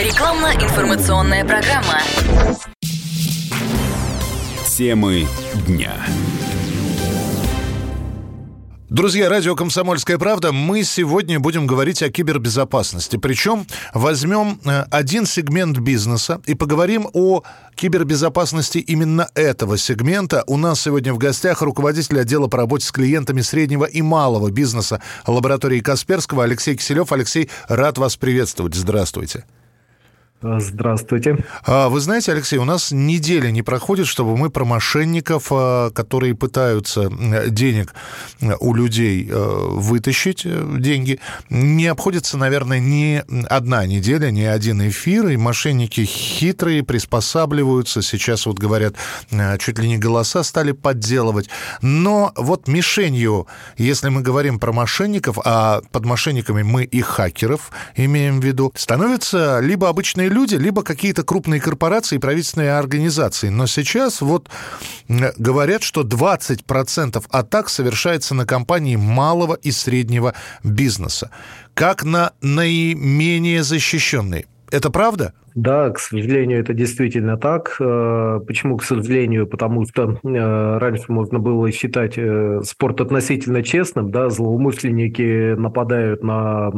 Рекламно-информационная программа. Темы дня. Друзья, радио «Комсомольская правда», мы сегодня будем говорить о кибербезопасности. Причем возьмем э, один сегмент бизнеса и поговорим о кибербезопасности именно этого сегмента. У нас сегодня в гостях руководитель отдела по работе с клиентами среднего и малого бизнеса лаборатории Касперского Алексей Киселев. Алексей, рад вас приветствовать. Здравствуйте. Здравствуйте. А, вы знаете, Алексей, у нас неделя не проходит, чтобы мы про мошенников, а, которые пытаются денег у людей а, вытащить, э, деньги, не обходится, наверное, ни одна неделя, ни один эфир, и мошенники хитрые, приспосабливаются. Сейчас вот говорят, чуть ли не голоса стали подделывать. Но вот мишенью, если мы говорим про мошенников, а под мошенниками мы и хакеров имеем в виду, становятся либо обычные люди, либо какие-то крупные корпорации и правительственные организации. Но сейчас вот говорят, что 20% атак совершается на компании малого и среднего бизнеса. Как на наименее защищенные. Это правда? Да, к сожалению, это действительно так. Э, почему, к сожалению? Потому что э, раньше можно было считать э, спорт относительно честным, да, злоумышленники нападают на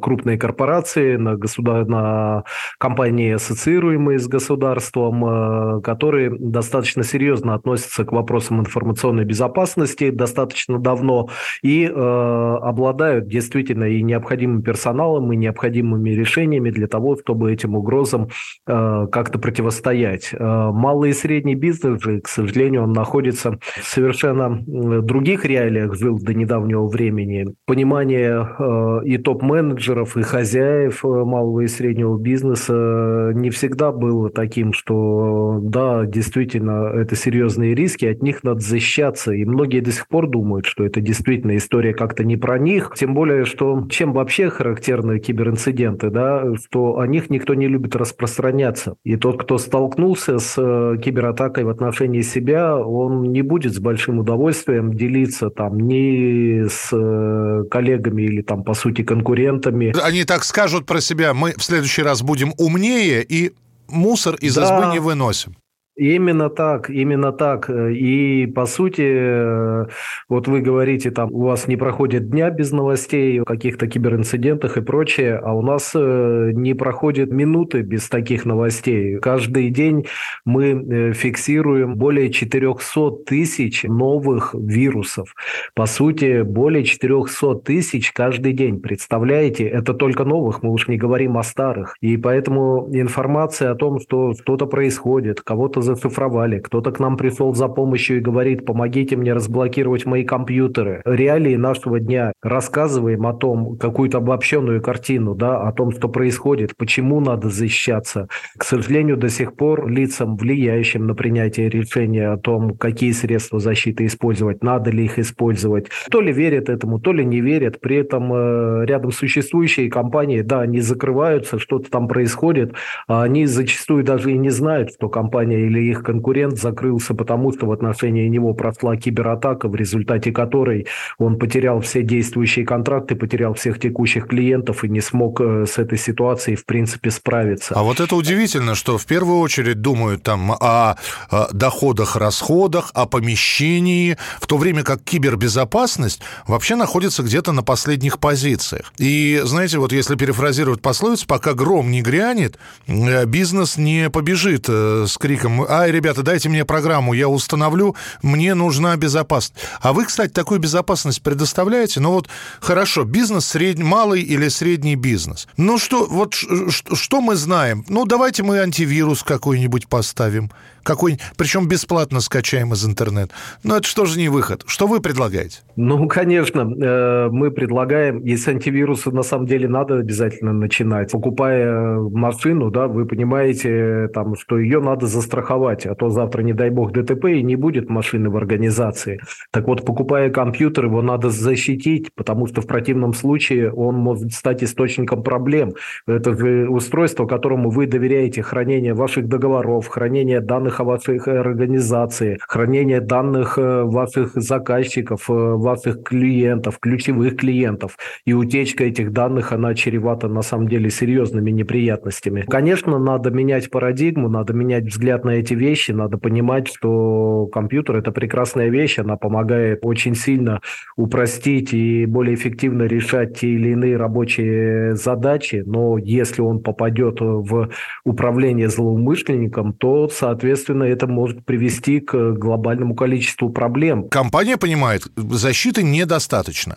крупные корпорации, на, государ... на компании, ассоциируемые с государством, которые достаточно серьезно относятся к вопросам информационной безопасности достаточно давно и обладают действительно и необходимым персоналом, и необходимыми решениями для того, чтобы этим угрозам вопросам э, как-то противостоять. Э, малый и средний бизнес к сожалению, он находится в совершенно других реалиях, жил до недавнего времени. Понимание э, и топ-менеджеров, и хозяев малого и среднего бизнеса не всегда было таким, что да, действительно, это серьезные риски, от них надо защищаться. И многие до сих пор думают, что это действительно история как-то не про них. Тем более, что чем вообще характерны киберинциденты, да, что о них никто не любит рассказывать распространяться. И тот, кто столкнулся с э, кибератакой в отношении себя, он не будет с большим удовольствием делиться там ни с э, коллегами или там, по сути, конкурентами. Они так скажут про себя, мы в следующий раз будем умнее и мусор из да. избы не выносим. Именно так, именно так. И по сути, вот вы говорите, там у вас не проходит дня без новостей о каких-то киберинцидентах и прочее, а у нас э, не проходит минуты без таких новостей. Каждый день мы э, фиксируем более 400 тысяч новых вирусов. По сути, более 400 тысяч каждый день. Представляете, это только новых, мы уж не говорим о старых. И поэтому информация о том, что что-то происходит, кого-то зашифровали, кто-то к нам пришел за помощью и говорит, помогите мне разблокировать мои компьютеры. Реалии нашего дня. Рассказываем о том, какую-то обобщенную картину, да, о том, что происходит, почему надо защищаться. К сожалению, до сих пор лицам, влияющим на принятие решения о том, какие средства защиты использовать, надо ли их использовать, то ли верят этому, то ли не верят. При этом э, рядом существующие компании, да, они закрываются, что-то там происходит, а они зачастую даже и не знают, что компания или или их конкурент закрылся, потому что в отношении него прошла кибератака, в результате которой он потерял все действующие контракты, потерял всех текущих клиентов и не смог э, с этой ситуацией, в принципе, справиться. А вот это удивительно, что в первую очередь думают там о, о доходах, расходах, о помещении, в то время как кибербезопасность вообще находится где-то на последних позициях. И, знаете, вот если перефразировать пословицу, пока гром не грянет, э, бизнес не побежит э, с криком ай, ребята, дайте мне программу, я установлю, мне нужна безопасность. А вы, кстати, такую безопасность предоставляете? Ну вот, хорошо, бизнес средний, малый или средний бизнес. Ну что, вот что мы знаем? Ну давайте мы антивирус какой-нибудь поставим какой причем бесплатно скачаем из интернета. Но это что же не выход? Что вы предлагаете? Ну, конечно, э, мы предлагаем, если антивирусы на самом деле надо обязательно начинать. Покупая машину, да, вы понимаете, там, что ее надо застраховать, а то завтра, не дай бог, ДТП и не будет машины в организации. Так вот, покупая компьютер, его надо защитить, потому что в противном случае он может стать источником проблем. Это устройство, которому вы доверяете хранение ваших договоров, хранение данных о вашей организации, хранение данных э, ваших заказчиков, э, ваших клиентов, ключевых клиентов. И утечка этих данных, она чревата на самом деле серьезными неприятностями. Конечно, надо менять парадигму, надо менять взгляд на эти вещи, надо понимать, что компьютер – это прекрасная вещь, она помогает очень сильно упростить и более эффективно решать те или иные рабочие задачи, но если он попадет в управление злоумышленником, то, соответственно, это может привести к глобальному количеству проблем. Компания понимает, защиты недостаточно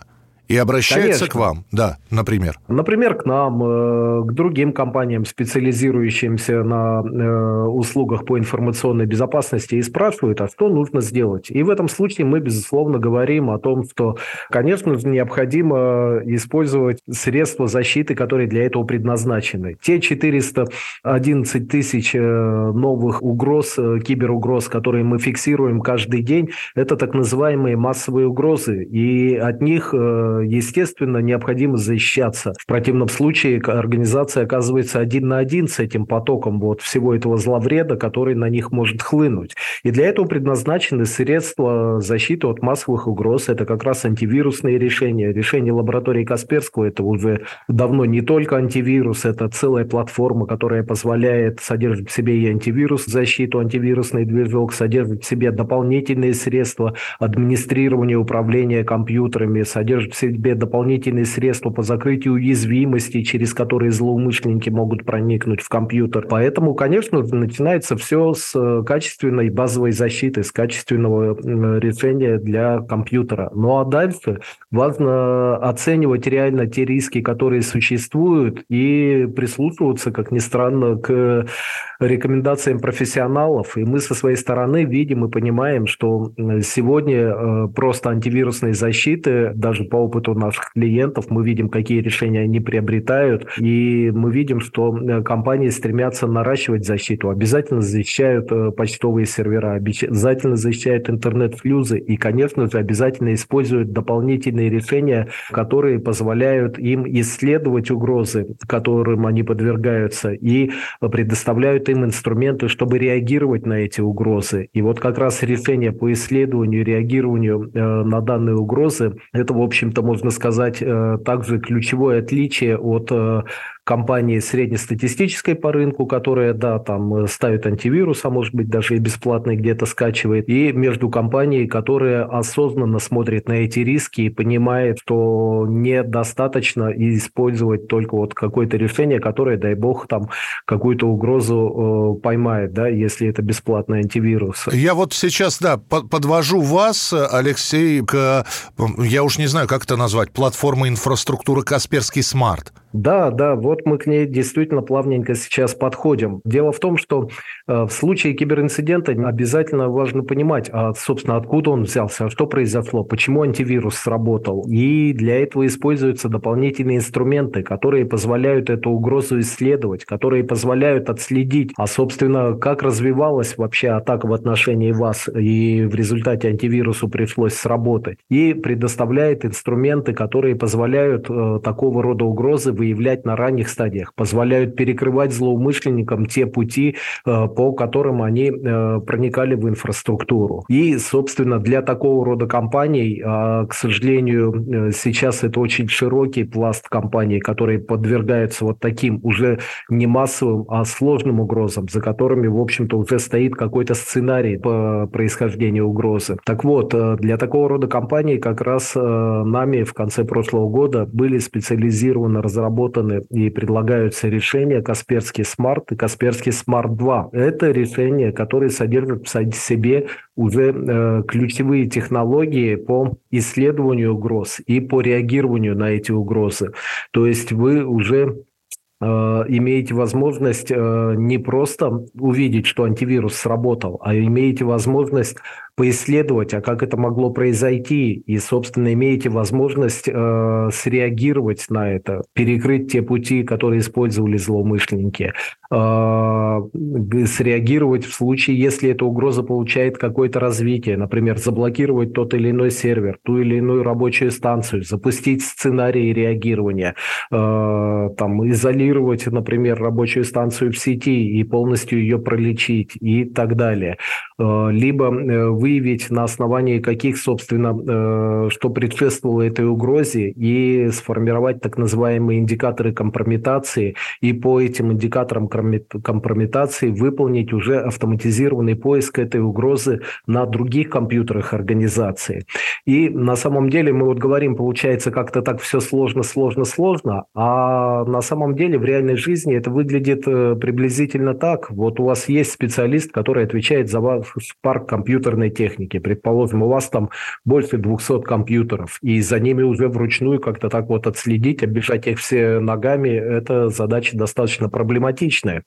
и обращается Конечно. к вам, да, например. Например, к нам, э, к другим компаниям, специализирующимся на э, услугах по информационной безопасности, и спрашивают, а что нужно сделать. И в этом случае мы, безусловно, говорим о том, что, конечно же, необходимо использовать средства защиты, которые для этого предназначены. Те 411 тысяч э, новых угроз, киберугроз, которые мы фиксируем каждый день, это так называемые массовые угрозы, и от них естественно, необходимо защищаться. В противном случае организация оказывается один на один с этим потоком вот всего этого зловреда, который на них может хлынуть. И для этого предназначены средства защиты от массовых угроз. Это как раз антивирусные решения. Решение лаборатории Касперского – это уже давно не только антивирус, это целая платформа, которая позволяет содержать в себе и антивирус, защиту, антивирусный движок, содержит в себе дополнительные средства администрирования, управления компьютерами, содержит в себе дополнительные средства по закрытию уязвимостей, через которые злоумышленники могут проникнуть в компьютер. Поэтому, конечно, начинается все с э, качественной базовой защиты, с качественного решения для компьютера. Ну а дальше важно оценивать реально те риски, которые существуют, и прислушиваться, как ни странно, к рекомендациям профессионалов. И мы со своей стороны видим и понимаем, что сегодня э, просто антивирусной защиты, даже по опыту наших клиентов, мы видим, какие решения они приобретают, и мы видим, что э, компании стремятся наращивать защиту, обязательно защищают э, почтовые сервера, обязательно защищают интернет-флюзы и, конечно же, обязательно используют дополнительные решения, которые позволяют им исследовать угрозы, которым они подвергаются, и предоставляют им инструменты, чтобы реагировать на эти угрозы. И вот как раз решение по исследованию, реагированию э, на данные угрозы, это, в общем-то, можно сказать, э, также ключевое отличие от э, компании среднестатистической по рынку, которая, да, там э, ставит антивирус, а может быть даже и бесплатный где-то скачивает, и между компанией, которая осознанно смотрит на эти риски и понимает, что недостаточно использовать только вот какое-то решение, которое, дай бог, там какую-то угрозу э, поймает, да, если это бесплатный антивирус. Я вот сейчас, да, подвожу вас, Алексей, к, я уж не знаю, как это назвать, платформа инфраструктуры Касперский Смарт. Да, да, вот мы к ней действительно плавненько сейчас подходим. Дело в том, что э, в случае киберинцидента обязательно важно понимать, а, собственно, откуда он взялся, а что произошло, почему антивирус сработал. И для этого используются дополнительные инструменты, которые позволяют эту угрозу исследовать, которые позволяют отследить, а, собственно, как развивалась вообще атака в отношении вас, и в результате антивирусу пришлось сработать. И предоставляет инструменты, которые позволяют э, такого рода угрозы выявлять на ранних стадиях, позволяют перекрывать злоумышленникам те пути, э, по которым они э, проникали в инфраструктуру. И, собственно, для такого рода компаний, а, к сожалению, э, сейчас это очень широкий пласт компаний, которые подвергаются вот таким уже не массовым, а сложным угрозам, за которыми, в общем-то, уже стоит какой-то сценарий по происхождению угрозы. Так вот, для такого рода компаний как раз нами в конце прошлого года были специализированы разработки разработаны и предлагаются решения Kaspersky Smart и Kaspersky Smart 2. Это решения, которые содержат в себе уже э, ключевые технологии по исследованию угроз и по реагированию на эти угрозы. То есть вы уже имеете возможность э, не просто увидеть, что антивирус сработал, а имеете возможность поисследовать, а как это могло произойти, и, собственно, имеете возможность э, среагировать на это, перекрыть те пути, которые использовали злоумышленники, э, среагировать в случае, если эта угроза получает какое-то развитие, например, заблокировать тот или иной сервер, ту или иную рабочую станцию, запустить сценарии реагирования, э, там, изолировать, например, рабочую станцию в сети и полностью ее пролечить и так далее. Э, либо э, выявить на основании каких, собственно, э, что предшествовало этой угрозе и сформировать так называемые индикаторы компрометации и по этим индикаторам компрометации выполнить уже автоматизированный поиск этой угрозы на других компьютерах организации. И на самом деле мы вот говорим, получается как-то так все сложно, сложно, сложно, а на самом деле в реальной жизни это выглядит приблизительно так. Вот у вас есть специалист, который отвечает за вас парк компьютерной техники. Предположим, у вас там больше 200 компьютеров, и за ними уже вручную как-то так вот отследить, обижать их все ногами, это задача достаточно проблематичная.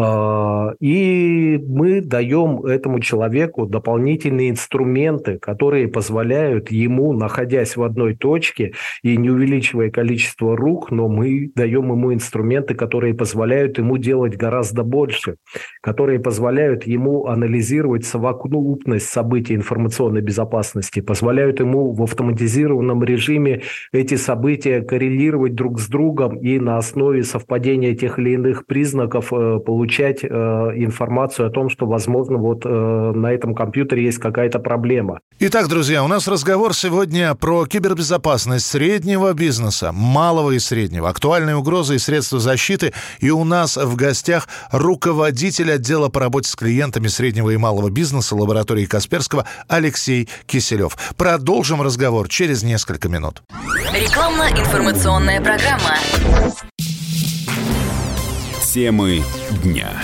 А, и мы даем этому человеку дополнительные инструменты, которые позволяют ему, находясь в одной точке и не увеличивая количество рук, но мы даем ему инструменты, которые позволяют ему делать гораздо больше, которые позволяют ему анализировать совокупность событий информационной безопасности, позволяют ему в автоматизированном режиме эти события коррелировать друг с другом и на основе совпадения тех или иных признаков э, получать получать э, информацию о том, что, возможно, вот э, на этом компьютере есть какая-то проблема. Итак, друзья, у нас разговор сегодня про кибербезопасность среднего бизнеса, малого и среднего, актуальные угрозы и средства защиты. И у нас в гостях руководитель отдела по работе с клиентами среднего и малого бизнеса лаборатории Касперского Алексей Киселев. Продолжим разговор через несколько минут. Рекламно-информационная программа. Темы дня.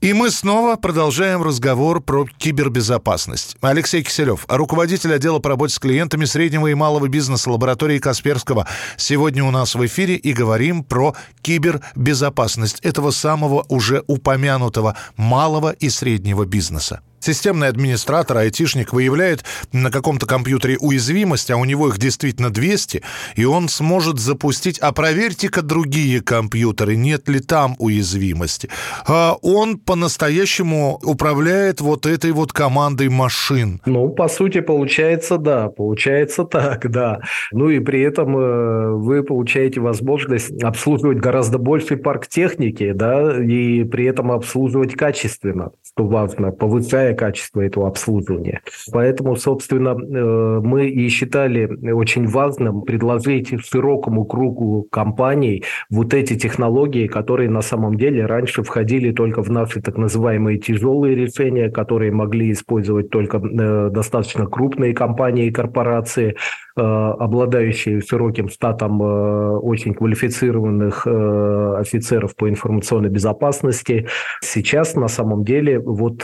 И мы снова продолжаем разговор про кибербезопасность. Алексей Киселев, руководитель отдела по работе с клиентами среднего и малого бизнеса лаборатории Касперского. Сегодня у нас в эфире и говорим про кибербезопасность этого самого уже упомянутого малого и среднего бизнеса. Системный администратор, айтишник выявляет на каком-то компьютере уязвимость, а у него их действительно 200, и он сможет запустить, а проверьте-ка другие компьютеры, нет ли там уязвимости. А он по-настоящему управляет вот этой вот командой машин. Ну, по сути, получается, да, получается так, да. Ну и при этом э, вы получаете возможность обслуживать гораздо больший парк техники, да, и при этом обслуживать качественно, что важно, повышая повышая качество этого обслуживания. Поэтому, собственно, э, мы и считали очень важным предложить широкому кругу компаний вот эти технологии, которые на самом деле раньше входили только в наши так называемые тяжелые решения, которые могли использовать только э, достаточно крупные компании и корпорации, э, обладающие широким статом очень квалифицированных офицеров по информационной безопасности. Сейчас на самом деле вот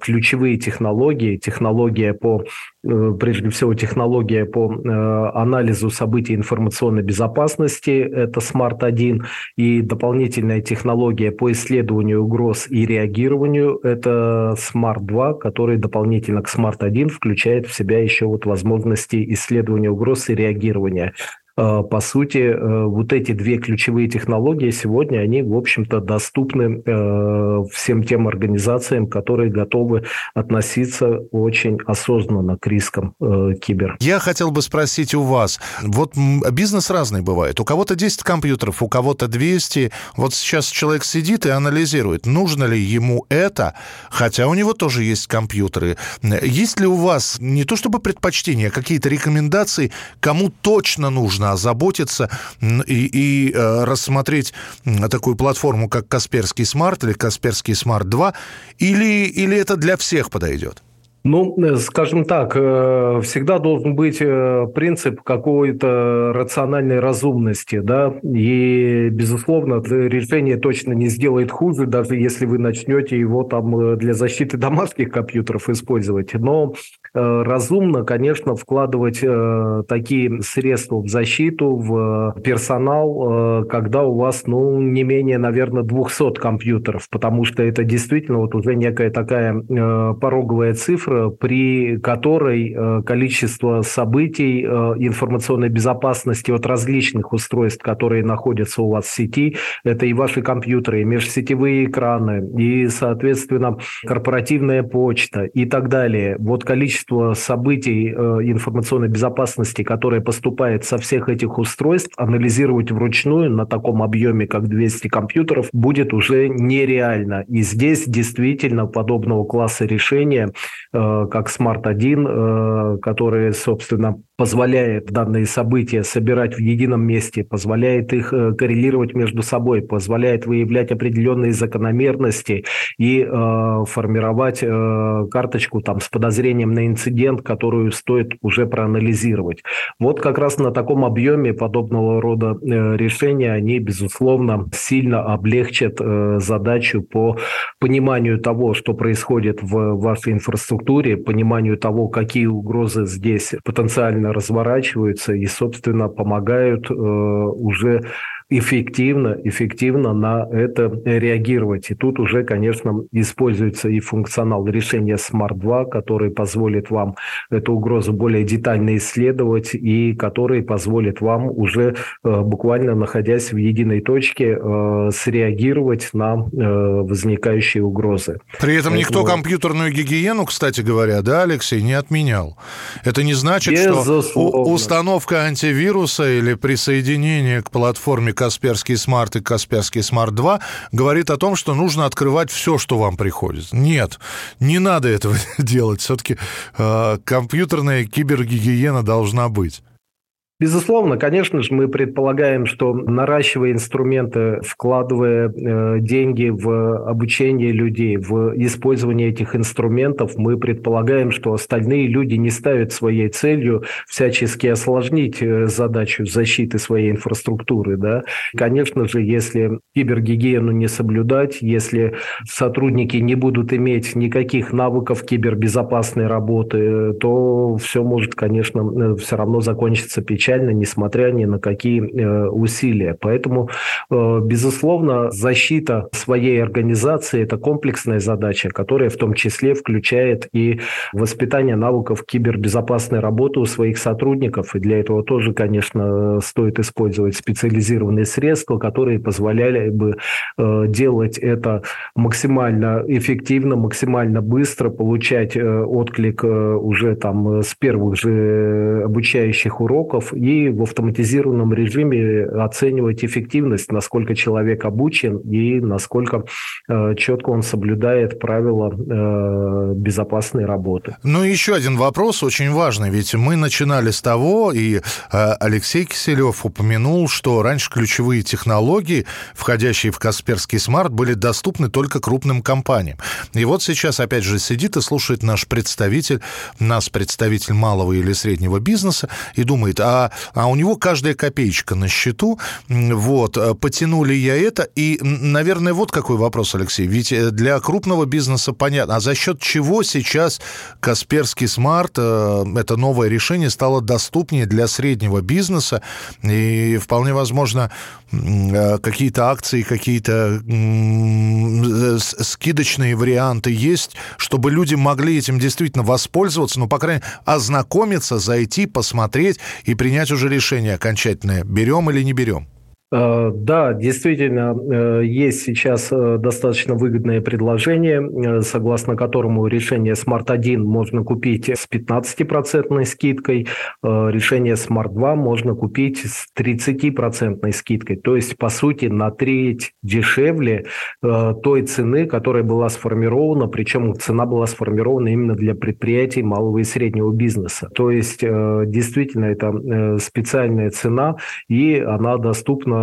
ключ ключевые технологии, технология по, э, прежде всего, технология по э, анализу событий информационной безопасности, это SMART-1, и дополнительная технология по исследованию угроз и реагированию, это SMART-2, который дополнительно к SMART-1 включает в себя еще вот возможности исследования угроз и реагирования. Э, по сути, э, вот эти две ключевые технологии сегодня, они, в общем-то, доступны э, всем тем организациям, которые готовы относиться очень осознанно к рискам кибер. Я хотел бы спросить у вас, вот бизнес разный бывает. У кого-то 10 компьютеров, у кого-то 200. Вот сейчас человек сидит и анализирует, нужно ли ему это, хотя у него тоже есть компьютеры. Есть ли у вас не то чтобы предпочтения, а какие-то рекомендации, кому точно нужно озаботиться и, и э, рассмотреть такую платформу, как Kaspersky Smart или Kaspersky Smart 2, или, или это для всех подойдет? Ну, э, скажем так, э, всегда должен быть э, принцип какой-то рациональной разумности, да, и, безусловно, решение точно не сделает хуже, даже если вы начнете его там для защиты домашних компьютеров использовать. Но разумно, конечно, вкладывать такие средства в защиту, в персонал, когда у вас, ну, не менее, наверное, 200 компьютеров, потому что это действительно вот уже некая такая пороговая цифра, цифра, при которой э, количество событий э, информационной безопасности от различных устройств, которые находятся у вас в сети, это и ваши компьютеры, и межсетевые экраны, и, соответственно, корпоративная почта и так далее. Вот количество событий э, информационной безопасности, которое поступает со всех этих устройств, анализировать вручную на таком объеме, как 200 компьютеров, будет уже нереально. И здесь действительно подобного класса решения Э, как Smart-1, э, которые, собственно, позволяет данные события собирать в едином месте, позволяет их э, коррелировать между собой, позволяет выявлять определенные закономерности и э, формировать э, карточку там, с подозрением на инцидент, которую стоит уже проанализировать. Вот как раз на таком объеме подобного рода э, решения они, безусловно, сильно облегчат э, задачу по пониманию того, что происходит в вашей инфраструктуре, пониманию того, какие угрозы здесь потенциально разворачиваются и, собственно, помогают э, уже эффективно, эффективно на это реагировать. И тут уже, конечно, используется и функционал решения Smart 2, который позволит вам эту угрозу более детально исследовать и который позволит вам уже э, буквально находясь в единой точке э, среагировать на э, возникающие угрозы. При этом Поэтому... никто компьютерную гигиену, кстати говоря, да, Алексей, не отменял. Это не значит, Безусловно. что установка антивируса или присоединение к платформе Kaspersky Smart и Kaspersky Smart 2 говорит о том, что нужно открывать все, что вам приходит. Нет, не надо этого делать. Все-таки э, компьютерная кибергигиена должна быть. Безусловно, конечно же, мы предполагаем, что наращивая инструменты, вкладывая э, деньги в обучение людей, в использование этих инструментов, мы предполагаем, что остальные люди не ставят своей целью всячески осложнить э, задачу защиты своей инфраструктуры. Да? Конечно же, если кибергигиену не соблюдать, если сотрудники не будут иметь никаких навыков кибербезопасной работы, то все может, конечно, э, все равно закончиться печально печально, несмотря ни на какие э, усилия. Поэтому, э, безусловно, защита своей организации – это комплексная задача, которая в том числе включает и воспитание навыков кибербезопасной работы у своих сотрудников. И для этого тоже, конечно, стоит использовать специализированные средства, которые позволяли бы э, делать это максимально эффективно, максимально быстро, получать отклик уже там с первых же обучающих уроков и в автоматизированном режиме оценивать эффективность, насколько человек обучен и насколько э, четко он соблюдает правила э, безопасной работы. Ну, еще один вопрос очень важный, ведь мы начинали с того, и э, Алексей Киселев упомянул, что раньше ключевые технологии, входящие в Касперский смарт, были доступны только крупным компаниям. И вот сейчас, опять же, сидит и слушает наш представитель, нас представитель малого или среднего бизнеса, и думает, а а, у него каждая копеечка на счету. Вот, э, потянули я это. И, наверное, вот какой вопрос, Алексей. Ведь э, для крупного бизнеса понятно, а за счет чего сейчас Касперский смарт, э, это новое решение, стало доступнее для среднего бизнеса? И вполне возможно, какие-то акции, какие-то скидочные варианты есть, чтобы люди могли этим действительно воспользоваться, ну, по крайней мере, ознакомиться, зайти, посмотреть и принять принять уже решение окончательное, берем или не берем? Э, да, действительно, э, есть сейчас э, достаточно выгодное предложение, согласно которому решение Smart 1 можно купить с 15% скидкой, решение Smart 2 можно купить с 30% скидкой. То есть, по сути, на треть дешевле той цены, которая была сформирована, причем цена была сформирована именно для предприятий малого и среднего бизнеса. То есть, действительно, это специальная цена, и она доступна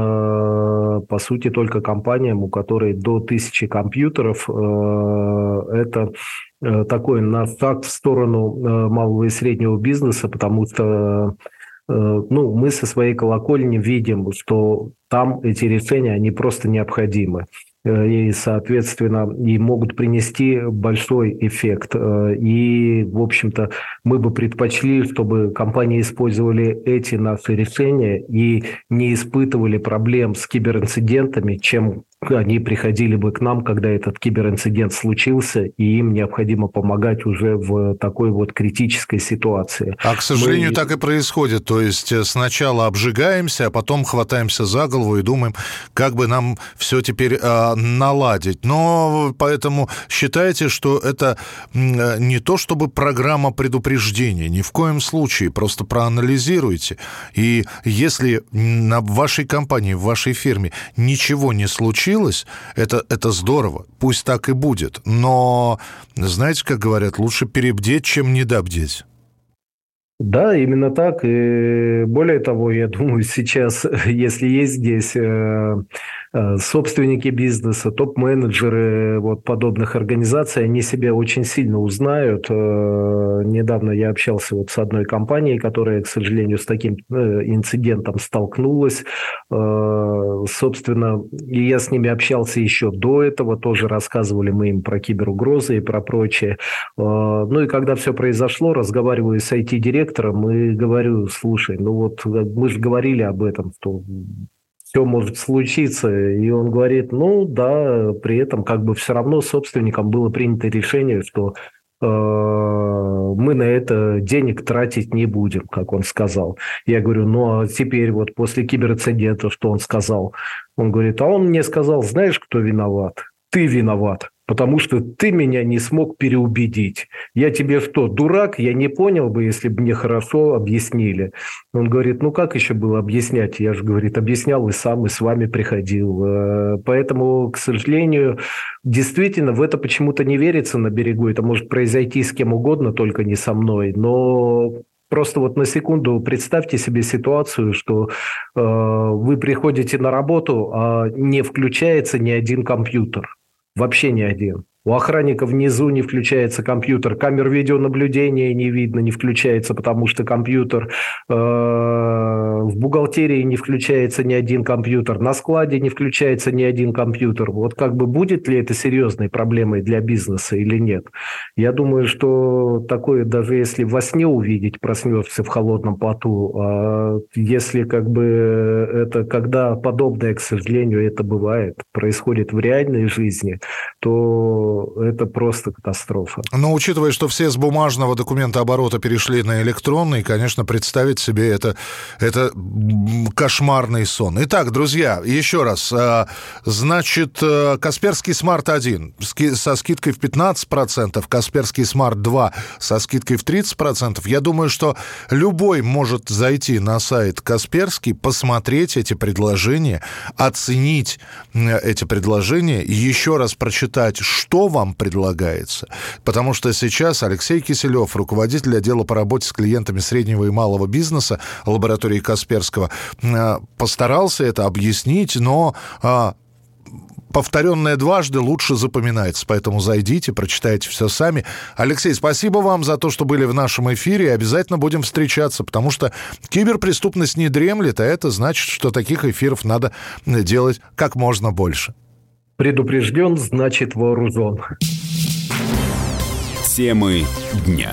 по сути, только компаниям, у которой до тысячи компьютеров. Это такой на шаг в сторону малого и среднего бизнеса, потому что ну, мы со своей колокольни видим, что там эти решения, они просто необходимы. Э, и, соответственно, и могут принести большой эффект. Э, и, в общем-то, мы бы предпочли, чтобы компании использовали эти наши решения и не испытывали проблем с киберинцидентами, чем они приходили бы к нам, когда этот киберинцидент случился, и им необходимо помогать уже в такой вот критической ситуации. А, к сожалению, Мы... так и происходит. То есть э, сначала обжигаемся, а потом хватаемся за голову и думаем, как бы нам все теперь э, наладить. Но поэтому считайте, что это э, не то чтобы программа предупреждения, ни в коем случае. Просто проанализируйте. И если на вашей компании, в вашей фирме ничего не случилось, случилось, это, это здорово, пусть так и будет. Но, знаете, как говорят, лучше перебдеть, чем недобдеть. Да, именно так. И более того, я думаю, сейчас, если есть здесь э, собственники бизнеса, топ-менеджеры вот подобных организаций, они себя очень сильно узнают. Э, недавно я общался вот с одной компанией, которая, к сожалению, с таким э, инцидентом столкнулась. Собственно, я с ними общался еще до этого, тоже рассказывали мы им про киберугрозы и про прочее. Ну и когда все произошло, разговариваю с IT-директором и говорю, слушай, ну вот мы же говорили об этом, что все может случиться. И он говорит, ну да, при этом как бы все равно собственникам было принято решение, что э, мы на это денег тратить не будем, как он сказал. Я говорю, ну а теперь вот после киберинцидента, что он сказал? Он говорит, а он мне сказал, знаешь, кто виноват? Ты виноват потому что ты меня не смог переубедить. Я тебе что, дурак? Я не понял бы, если бы мне хорошо объяснили. Он говорит, ну как еще было объяснять? Я же, говорит, объяснял и сам, и с вами приходил. Э, поэтому, к сожалению, действительно, в это почему-то не верится на берегу. Это может произойти с кем угодно, только не со мной. Но Просто вот на секунду представьте себе ситуацию, что э, вы приходите на работу, а не включается ни один компьютер. Вообще ни один. У охранника внизу не включается компьютер, камер видеонаблюдения не видно, не включается, потому что компьютер э, в бухгалтерии не включается ни один компьютер, на складе не включается ни один компьютер. Вот как бы будет ли это серьезной проблемой для бизнеса или нет? Я думаю, что такое даже если во сне увидеть, проснешься в холодном поту, а если как бы это когда подобное, к сожалению, это бывает, происходит в реальной жизни, то это просто катастрофа. Но учитывая, что все с бумажного документа оборота перешли на электронный, конечно, представить себе это, это кошмарный сон. Итак, друзья, еще раз. А, значит, э, Kaspersky Smart 1 со скидкой в 15%, Kaspersky Smart 2 со скидкой в 30%. Я думаю, что любой может зайти на сайт Kaspersky, посмотреть эти предложения, оценить эти предложения, еще раз прочитать, что вам предлагается. Потому что сейчас Алексей Киселев, руководитель отдела по работе с клиентами среднего и малого бизнеса лаборатории Касперского, э, постарался это объяснить, но а, повторенное дважды лучше запоминается. Поэтому зайдите, прочитайте все сами. Алексей, спасибо вам за то, что были в нашем эфире. Обязательно будем встречаться, потому что киберпреступность не дремлет, а это значит, что таких эфиров надо делать как можно больше. Предупрежден, значит вооружен. Темы дня.